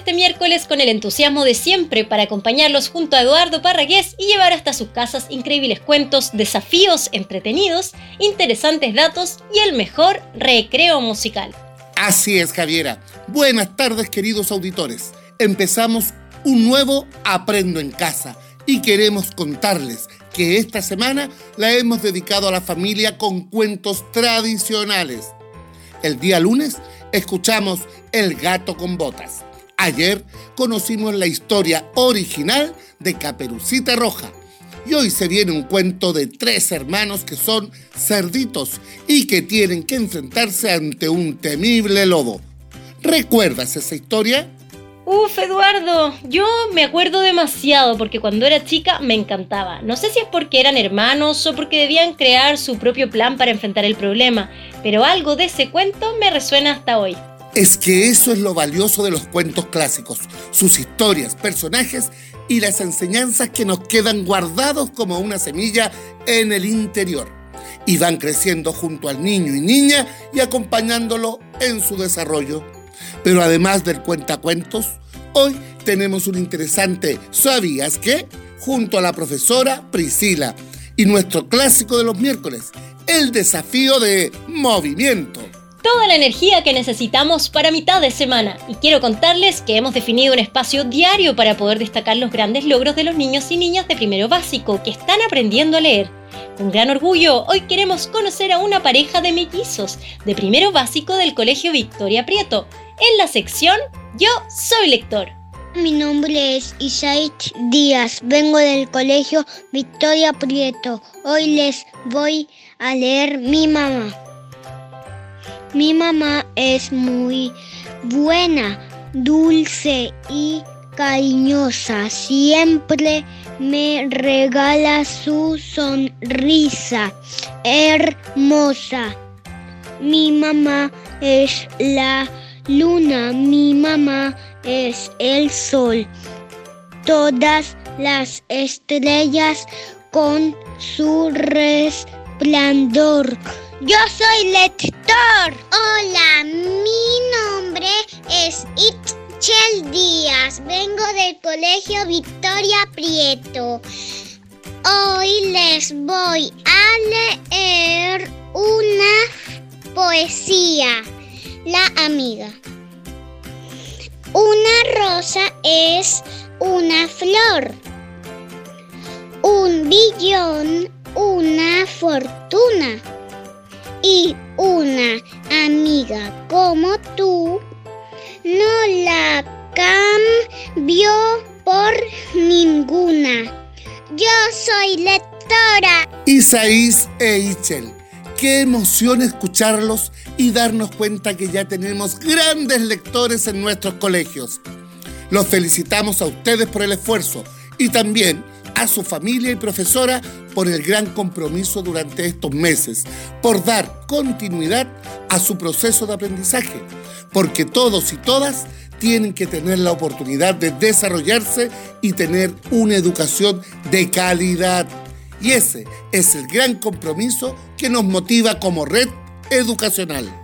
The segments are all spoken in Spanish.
este miércoles con el entusiasmo de siempre para acompañarlos junto a Eduardo Parragués y llevar hasta sus casas increíbles cuentos, desafíos entretenidos, interesantes datos y el mejor recreo musical. Así es, Javiera. Buenas tardes, queridos auditores. Empezamos un nuevo Aprendo en Casa y queremos contarles que esta semana la hemos dedicado a la familia con cuentos tradicionales. El día lunes escuchamos El gato con botas. Ayer conocimos la historia original de Caperucita Roja. Y hoy se viene un cuento de tres hermanos que son cerditos y que tienen que enfrentarse ante un temible lobo. ¿Recuerdas esa historia? Uf, Eduardo, yo me acuerdo demasiado porque cuando era chica me encantaba. No sé si es porque eran hermanos o porque debían crear su propio plan para enfrentar el problema, pero algo de ese cuento me resuena hasta hoy. Es que eso es lo valioso de los cuentos clásicos, sus historias, personajes y las enseñanzas que nos quedan guardados como una semilla en el interior y van creciendo junto al niño y niña y acompañándolo en su desarrollo. Pero además del cuentacuentos, hoy tenemos un interesante ¿Sabías qué? junto a la profesora Priscila y nuestro clásico de los miércoles, el desafío de movimiento. Toda la energía que necesitamos para mitad de semana y quiero contarles que hemos definido un espacio diario para poder destacar los grandes logros de los niños y niñas de primero básico que están aprendiendo a leer. Con gran orgullo, hoy queremos conocer a una pareja de mellizos de primero básico del Colegio Victoria Prieto, en la sección Yo soy lector. Mi nombre es Isait Díaz, vengo del colegio Victoria Prieto. Hoy les voy a leer Mi mamá. Mi mamá es muy buena, dulce y cariñosa. Siempre me regala su sonrisa hermosa. Mi mamá es la luna, mi mamá es el sol. Todas las estrellas con su resplandor. Yo soy lector. Hola, mi nombre es Itchel Díaz. Vengo del Colegio Victoria Prieto. Hoy les voy a leer una poesía. La amiga. Una rosa es una flor. Un billón, una fortuna. Y una amiga como tú no la cambio por ninguna. Yo soy lectora. Isaís e Ichel. Qué emoción escucharlos y darnos cuenta que ya tenemos grandes lectores en nuestros colegios. Los felicitamos a ustedes por el esfuerzo y también a su familia y profesora por el gran compromiso durante estos meses, por dar continuidad a su proceso de aprendizaje, porque todos y todas tienen que tener la oportunidad de desarrollarse y tener una educación de calidad. Y ese es el gran compromiso que nos motiva como red educacional.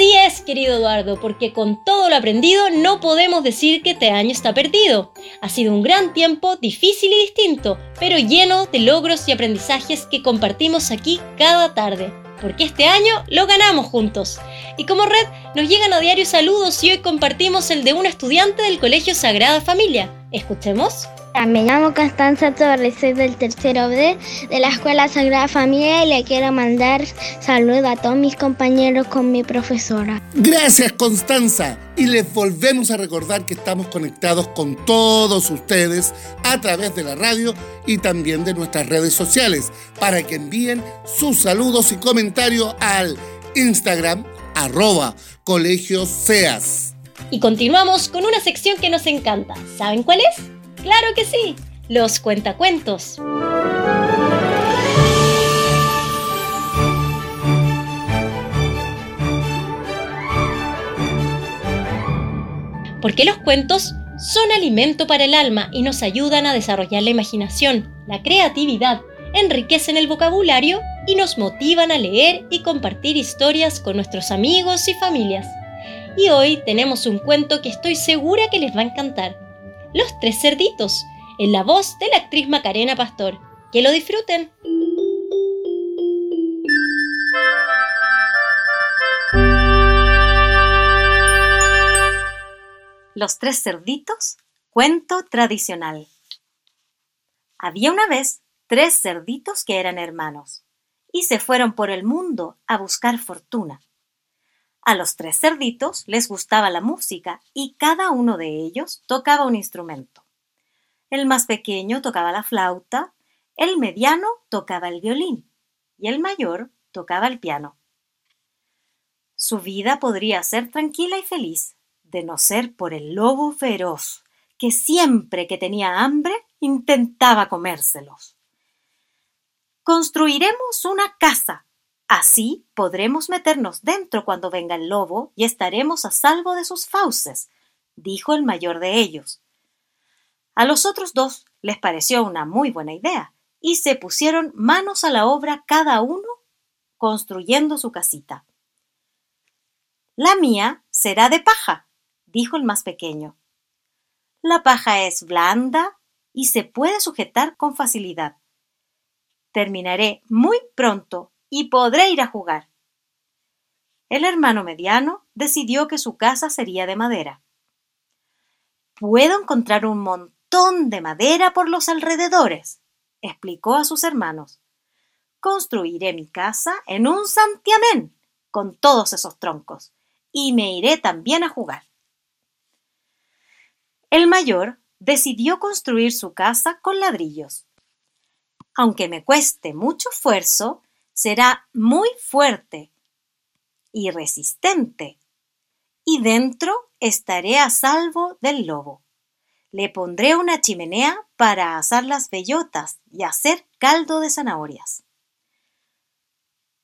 Así es, querido Eduardo, porque con todo lo aprendido no podemos decir que este año está perdido. Ha sido un gran tiempo, difícil y distinto, pero lleno de logros y aprendizajes que compartimos aquí cada tarde. Porque este año lo ganamos juntos. Y como red nos llegan a diario saludos y hoy compartimos el de una estudiante del Colegio Sagrada Familia. Escuchemos. Me llamo Constanza Torres, soy del tercero B de la Escuela Sagrada Familia y le quiero mandar saludos a todos mis compañeros con mi profesora. Gracias Constanza y les volvemos a recordar que estamos conectados con todos ustedes a través de la radio y también de nuestras redes sociales para que envíen sus saludos y comentarios al Instagram arroba colegios seas. Y continuamos con una sección que nos encanta. ¿Saben cuál es? Claro que sí, los cuentacuentos. Porque los cuentos son alimento para el alma y nos ayudan a desarrollar la imaginación, la creatividad, enriquecen el vocabulario y nos motivan a leer y compartir historias con nuestros amigos y familias. y hoy tenemos un cuento que estoy segura que les va a encantar. Los tres cerditos, en la voz de la actriz Macarena Pastor. Que lo disfruten. Los tres cerditos, cuento tradicional. Había una vez tres cerditos que eran hermanos y se fueron por el mundo a buscar fortuna. A los tres cerditos les gustaba la música y cada uno de ellos tocaba un instrumento. El más pequeño tocaba la flauta, el mediano tocaba el violín y el mayor tocaba el piano. Su vida podría ser tranquila y feliz, de no ser por el lobo feroz, que siempre que tenía hambre intentaba comérselos. Construiremos una casa. Así podremos meternos dentro cuando venga el lobo y estaremos a salvo de sus fauces, dijo el mayor de ellos. A los otros dos les pareció una muy buena idea y se pusieron manos a la obra cada uno construyendo su casita. La mía será de paja, dijo el más pequeño. La paja es blanda y se puede sujetar con facilidad. Terminaré muy pronto y podré ir a jugar. El hermano mediano decidió que su casa sería de madera. Puedo encontrar un montón de madera por los alrededores, explicó a sus hermanos. Construiré mi casa en un santiamén con todos esos troncos y me iré también a jugar. El mayor decidió construir su casa con ladrillos. Aunque me cueste mucho esfuerzo, será muy fuerte y resistente, y dentro estaré a salvo del lobo. Le pondré una chimenea para asar las bellotas y hacer caldo de zanahorias.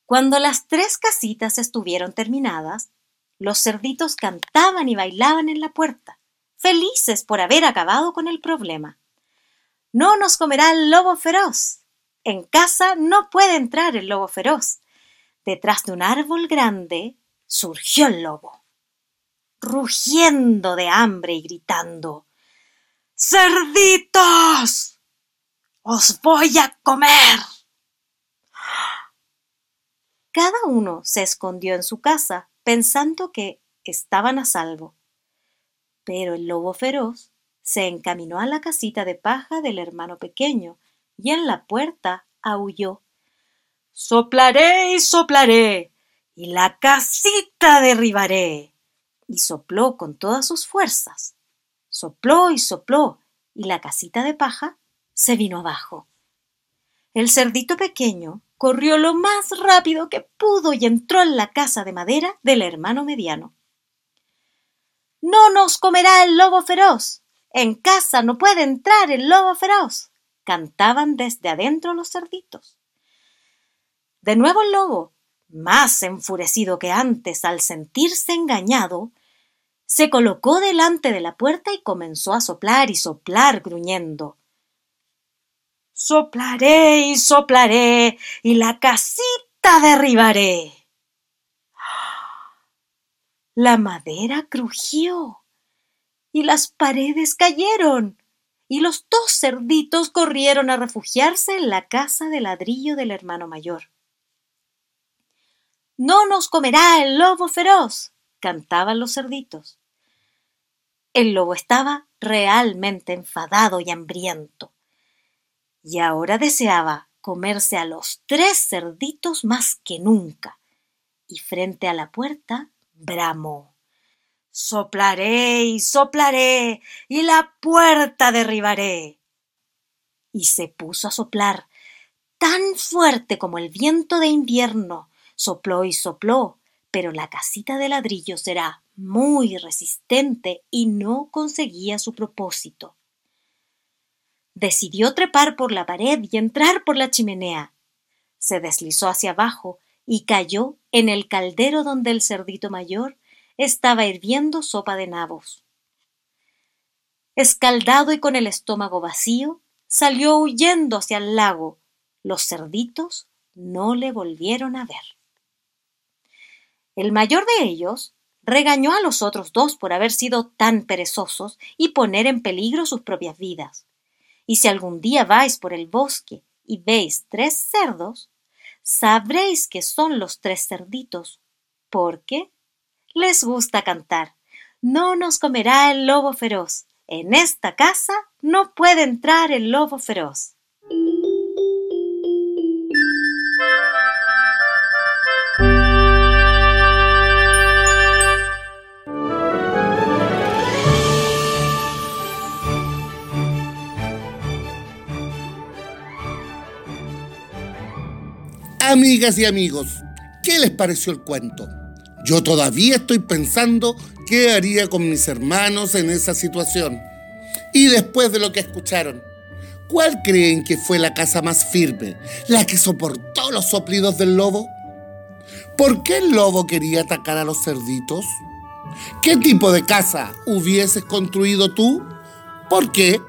Cuando las tres casitas estuvieron terminadas, los cerditos cantaban y bailaban en la puerta felices por haber acabado con el problema. No nos comerá el lobo feroz. En casa no puede entrar el lobo feroz. Detrás de un árbol grande surgió el lobo, rugiendo de hambre y gritando ¡Cerditos! ¡Os voy a comer! Cada uno se escondió en su casa pensando que estaban a salvo. Pero el lobo feroz se encaminó a la casita de paja del hermano pequeño y en la puerta aulló. Soplaré y soplaré y la casita derribaré. Y sopló con todas sus fuerzas. Sopló y sopló y la casita de paja se vino abajo. El cerdito pequeño corrió lo más rápido que pudo y entró en la casa de madera del hermano mediano. No nos comerá el lobo feroz. En casa no puede entrar el lobo feroz. Cantaban desde adentro los cerditos. De nuevo el lobo, más enfurecido que antes al sentirse engañado, se colocó delante de la puerta y comenzó a soplar y soplar gruñendo. Soplaré y soplaré y la casita derribaré. La madera crujió y las paredes cayeron y los dos cerditos corrieron a refugiarse en la casa de ladrillo del hermano mayor. No nos comerá el lobo feroz, cantaban los cerditos. El lobo estaba realmente enfadado y hambriento, y ahora deseaba comerse a los tres cerditos más que nunca, y frente a la puerta bramó. Soplaré y soplaré y la puerta derribaré. Y se puso a soplar tan fuerte como el viento de invierno. Sopló y sopló, pero la casita de ladrillos era muy resistente y no conseguía su propósito. Decidió trepar por la pared y entrar por la chimenea. Se deslizó hacia abajo y cayó en el caldero donde el cerdito mayor estaba hirviendo sopa de nabos. Escaldado y con el estómago vacío, salió huyendo hacia el lago. Los cerditos no le volvieron a ver. El mayor de ellos regañó a los otros dos por haber sido tan perezosos y poner en peligro sus propias vidas. Y si algún día vais por el bosque y veis tres cerdos, sabréis que son los tres cerditos, porque les gusta cantar. No nos comerá el lobo feroz. En esta casa no puede entrar el lobo feroz. Amigas y amigos, ¿qué les pareció el cuento? Yo todavía estoy pensando qué haría con mis hermanos en esa situación. Y después de lo que escucharon, ¿cuál creen que fue la casa más firme, la que soportó los soplidos del lobo? ¿Por qué el lobo quería atacar a los cerditos? ¿Qué tipo de casa hubieses construido tú? ¿Por qué?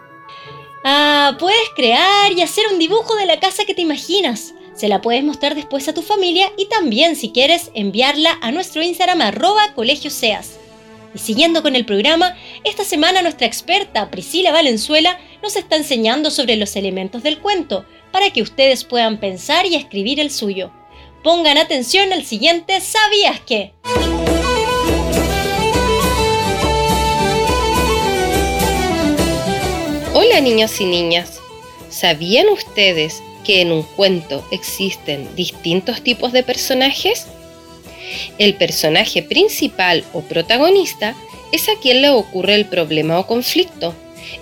Ah, puedes crear y hacer un dibujo de la casa que te imaginas. Se la puedes mostrar después a tu familia y también si quieres enviarla a nuestro Instagram arroba colegioseas. Y siguiendo con el programa, esta semana nuestra experta Priscila Valenzuela nos está enseñando sobre los elementos del cuento para que ustedes puedan pensar y escribir el suyo. Pongan atención al siguiente ¿Sabías qué? Hola niños y niñas, ¿sabían ustedes que en un cuento existen distintos tipos de personajes? El personaje principal o protagonista es a quien le ocurre el problema o conflicto.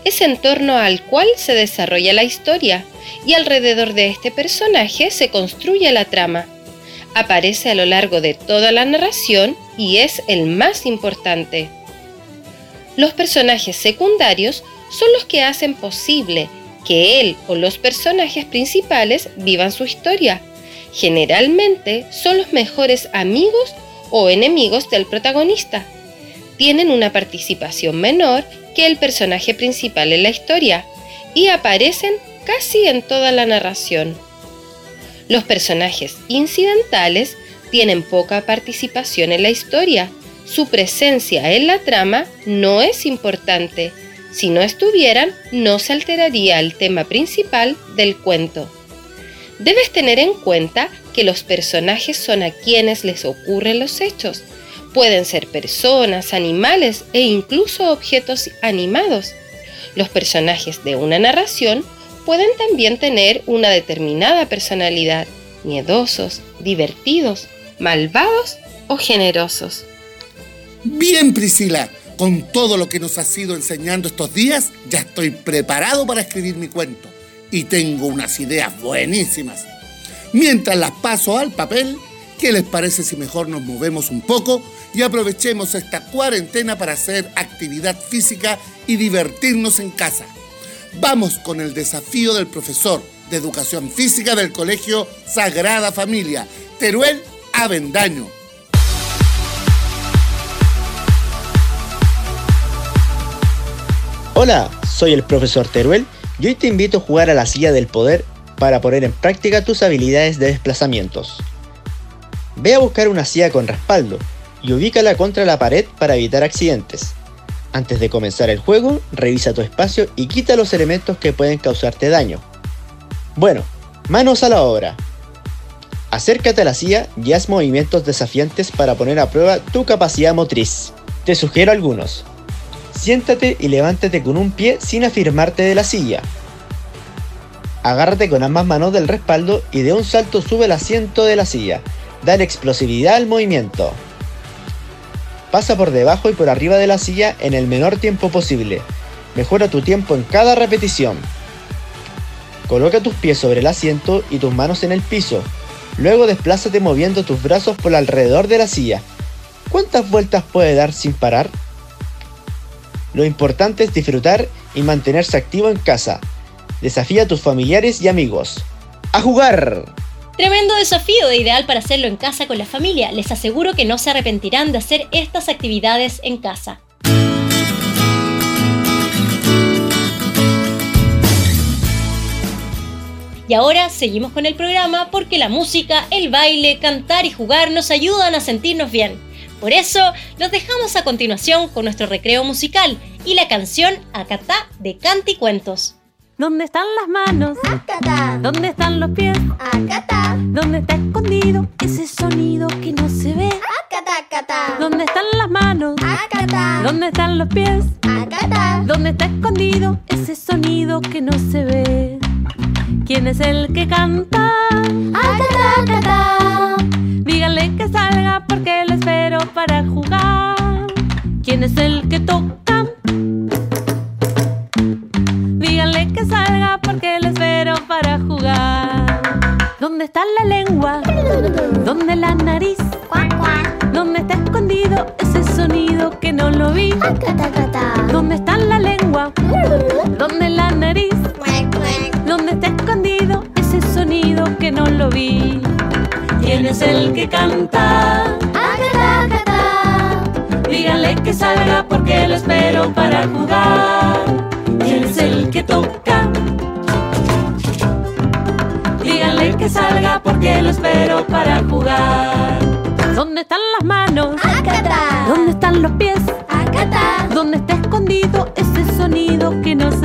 Es en torno al cual se desarrolla la historia y alrededor de este personaje se construye la trama. Aparece a lo largo de toda la narración y es el más importante. Los personajes secundarios son los que hacen posible que él o los personajes principales vivan su historia. Generalmente son los mejores amigos o enemigos del protagonista. Tienen una participación menor que el personaje principal en la historia y aparecen casi en toda la narración. Los personajes incidentales tienen poca participación en la historia. Su presencia en la trama no es importante si no estuvieran, no se alteraría el tema principal del cuento. Debes tener en cuenta que los personajes son a quienes les ocurren los hechos. Pueden ser personas, animales e incluso objetos animados. Los personajes de una narración pueden también tener una determinada personalidad, miedosos, divertidos, malvados o generosos. Bien, Priscila. Con todo lo que nos ha sido enseñando estos días, ya estoy preparado para escribir mi cuento. Y tengo unas ideas buenísimas. Mientras las paso al papel, ¿qué les parece si mejor nos movemos un poco y aprovechemos esta cuarentena para hacer actividad física y divertirnos en casa? Vamos con el desafío del profesor de educación física del Colegio Sagrada Familia, Teruel Avendaño. Hola, soy el profesor Teruel y hoy te invito a jugar a la silla del poder para poner en práctica tus habilidades de desplazamientos. Ve a buscar una silla con respaldo y ubícala contra la pared para evitar accidentes. Antes de comenzar el juego, revisa tu espacio y quita los elementos que pueden causarte daño. Bueno, manos a la obra. Acércate a la silla y haz movimientos desafiantes para poner a prueba tu capacidad motriz. Te sugiero algunos. Siéntate y levántate con un pie sin afirmarte de la silla. Agárrate con ambas manos del respaldo y de un salto sube el asiento de la silla. Dale explosividad al movimiento. Pasa por debajo y por arriba de la silla en el menor tiempo posible. Mejora tu tiempo en cada repetición. Coloca tus pies sobre el asiento y tus manos en el piso. Luego desplázate moviendo tus brazos por alrededor de la silla. ¿Cuántas vueltas puede dar sin parar? Lo importante es disfrutar y mantenerse activo en casa. Desafía a tus familiares y amigos. ¡A jugar! Tremendo desafío e ideal para hacerlo en casa con la familia. Les aseguro que no se arrepentirán de hacer estas actividades en casa. Y ahora seguimos con el programa porque la música, el baile, cantar y jugar nos ayudan a sentirnos bien. Por eso, los dejamos a continuación con nuestro recreo musical y la canción Acatá de Canticuentos. ¿Dónde están las manos? Acatá. ¿Dónde están los pies? Acatá. ¿Dónde está escondido ese sonido que no se ve? Acatá, acatá. ¿Dónde están las manos? Acatá. ¿Dónde están los pies? Acatá. ¿Dónde está escondido ese sonido que no se ve? ¿Quién es el que canta? Acatá, acatá. Que salga porque lo espero para jugar. ¿Quién es el que toca? Díganle que salga porque lo espero para jugar. ¿Dónde está la lengua? ¿Dónde la nariz? ¿Dónde está escondido ese sonido que no lo vi? ¿Dónde está la lengua? ¿Dónde la nariz? ¿Dónde está escondido ese sonido que no lo vi? ¿Quién es el que canta? Acatá, acatá. Díganle que salga porque lo espero para jugar. ¿Quién es el que toca? Díganle que salga porque lo espero para jugar. ¿Dónde están las manos? Acatá. ¿Dónde están los pies? Acatá. ¿Dónde está escondido ese sonido que no se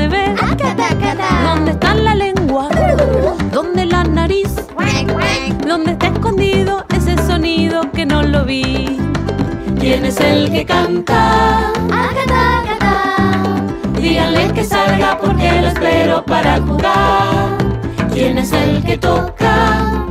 que canta? Acatá, acatá. Díganle que salga porque lo espero para jugar. ¿Quién es el que toca?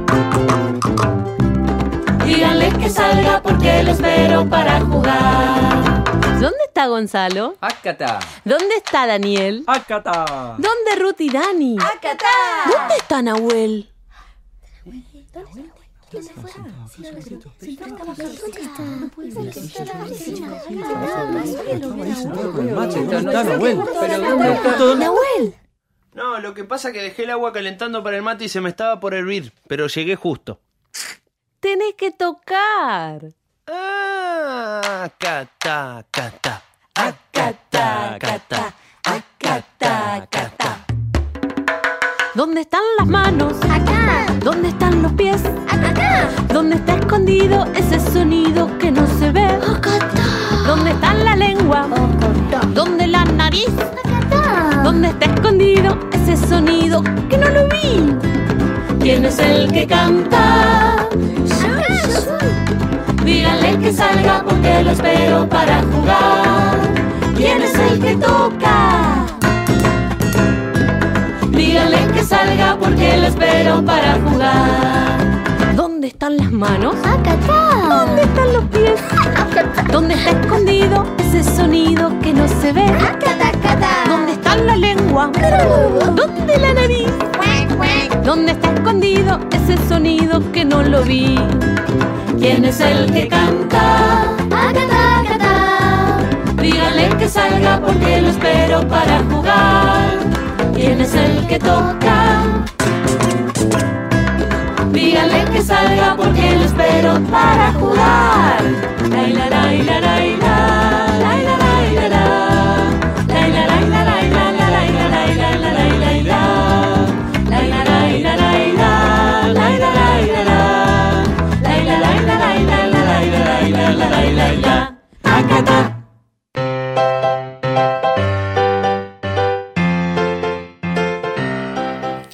Díganle que salga porque lo espero para jugar. ¿Dónde está Gonzalo? Acata. ¿Dónde está Daniel? Acata. ¿Dónde Ruth y Dani? Acatá. ¿Dónde está Nahuel? Nahuel. No, lo que pasa es que dejé el agua calentando para el mate y se me estaba por hervir, pero llegué justo. Tenés que tocar. Ah. Acata. Acata, acata. ¿Dónde están las manos? Acá. ¿Dónde están los pies? Acá. ¿Dónde está escondido ese sonido que no se ve? ¿Dónde está la lengua? ¿Dónde la nariz? ¿Dónde está escondido ese sonido que no lo vi? ¿Quién es el que canta? Díganle que salga porque lo espero para jugar. ¿Quién es el que toca? Porque lo espero para jugar. ¿Dónde están las manos? Acatá. ¿Dónde están los pies? ¿Dónde está escondido ese sonido que no se ve? Acatá, acatá. ¿Dónde está la lengua? ¿Dónde la nariz? ¿Dónde está escondido ese sonido que no lo vi? ¿Quién es el que canta? Acatá, acatá. Díganle que salga porque lo espero para jugar. ¿Quién es el que toca? Que salga porque lo espero para jugar.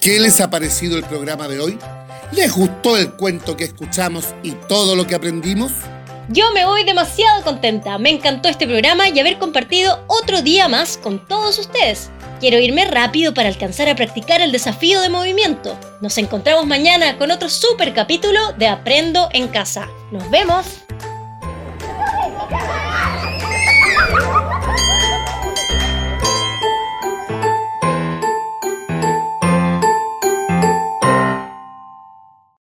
¿Qué les ha parecido el programa de hoy? ¿Les gustó el cuento que escuchamos y todo lo que aprendimos? Yo me voy demasiado contenta. Me encantó este programa y haber compartido otro día más con todos ustedes. Quiero irme rápido para alcanzar a practicar el desafío de movimiento. Nos encontramos mañana con otro super capítulo de Aprendo en Casa. ¡Nos vemos!